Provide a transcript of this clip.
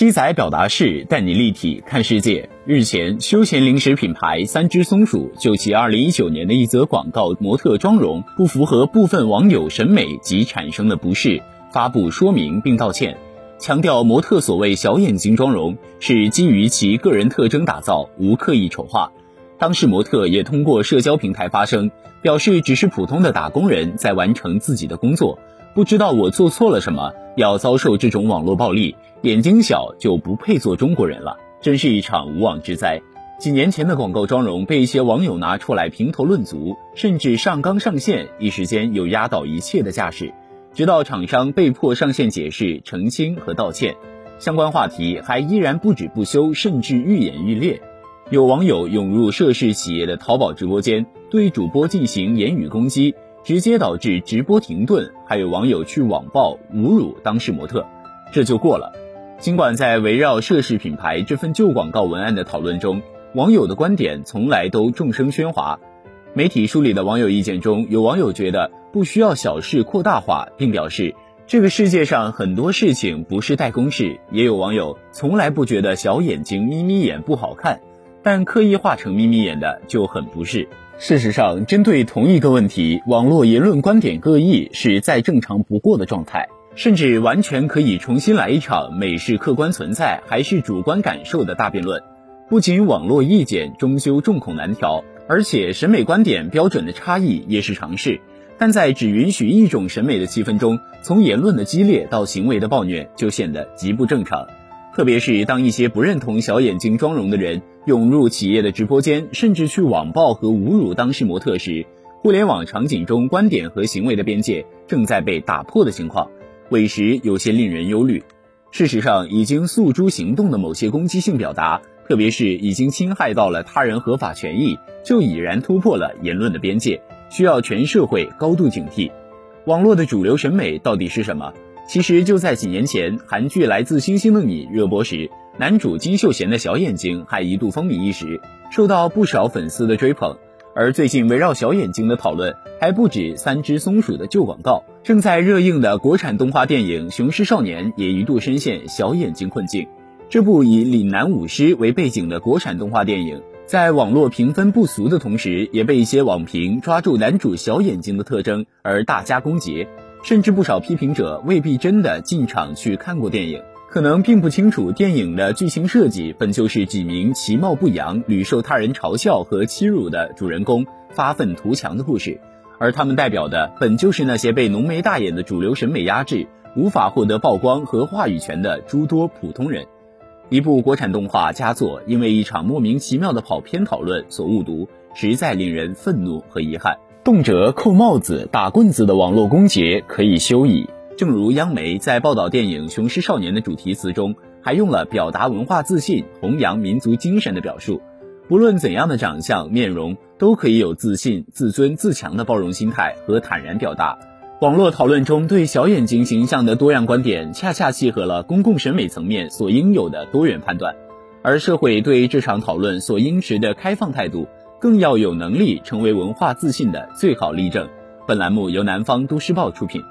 七仔表达式带你立体看世界。日前，休闲零食品牌三只松鼠就其2019年的一则广告模特妆容不符合部分网友审美及产生的不适，发布说明并道歉，强调模特所谓小眼睛妆容是基于其个人特征打造，无刻意丑化。当事模特也通过社交平台发声，表示只是普通的打工人在完成自己的工作，不知道我做错了什么，要遭受这种网络暴力。眼睛小就不配做中国人了，真是一场无妄之灾。几年前的广告妆容被一些网友拿出来评头论足，甚至上纲上线，一时间有压倒一切的架势。直到厂商被迫上线解释、澄清和道歉，相关话题还依然不止不休，甚至愈演愈烈。有网友涌入涉事企业的淘宝直播间，对主播进行言语攻击，直接导致直播停顿。还有网友去网暴侮辱当事模特，这就过了。尽管在围绕涉事品牌这份旧广告文案的讨论中，网友的观点从来都众声喧哗。媒体梳理的网友意见中，有网友觉得不需要小事扩大化，并表示这个世界上很多事情不是代公事。也有网友从来不觉得小眼睛眯眯眼不好看，但刻意画成眯眯眼的就很不是。事实上，针对同一个问题，网络言论观点各异是再正常不过的状态。甚至完全可以重新来一场美是客观存在还是主观感受的大辩论。不仅网络意见终究众口难调，而且审美观点标准的差异也是常事。但在只允许一种审美的气氛中，从言论的激烈到行为的暴虐，就显得极不正常。特别是当一些不认同小眼睛妆容的人涌入企业的直播间，甚至去网暴和侮辱当事模特时，互联网场景中观点和行为的边界正在被打破的情况。委实有些令人忧虑。事实上，已经诉诸行动的某些攻击性表达，特别是已经侵害到了他人合法权益，就已然突破了言论的边界，需要全社会高度警惕。网络的主流审美到底是什么？其实就在几年前，韩剧《来自星星的你》热播时，男主金秀贤的小眼睛还一度风靡一时，受到不少粉丝的追捧。而最近围绕小眼睛的讨论还不止三只松鼠的旧广告，正在热映的国产动画电影《雄狮少年》也一度深陷小眼睛困境。这部以岭南舞狮为背景的国产动画电影，在网络评分不俗的同时，也被一些网评抓住男主小眼睛的特征而大加攻讦，甚至不少批评者未必真的进场去看过电影。可能并不清楚，电影的剧情设计本就是几名其貌不扬、屡受他人嘲笑和欺辱的主人公发愤图强的故事，而他们代表的本就是那些被浓眉大眼的主流审美压制、无法获得曝光和话语权的诸多普通人。一部国产动画佳作，因为一场莫名其妙的跑偏讨论所误读，实在令人愤怒和遗憾。动辄扣帽子、打棍子的网络攻讦可以休矣。正如央媒在报道电影《雄狮少年》的主题词中，还用了表达文化自信、弘扬民族精神的表述。不论怎样的长相、面容，都可以有自信、自尊、自强的包容心态和坦然表达。网络讨论中对小眼睛形象的多样观点，恰恰契合了公共审美层面所应有的多元判断。而社会对这场讨论所应持的开放态度，更要有能力成为文化自信的最好例证。本栏目由南方都市报出品。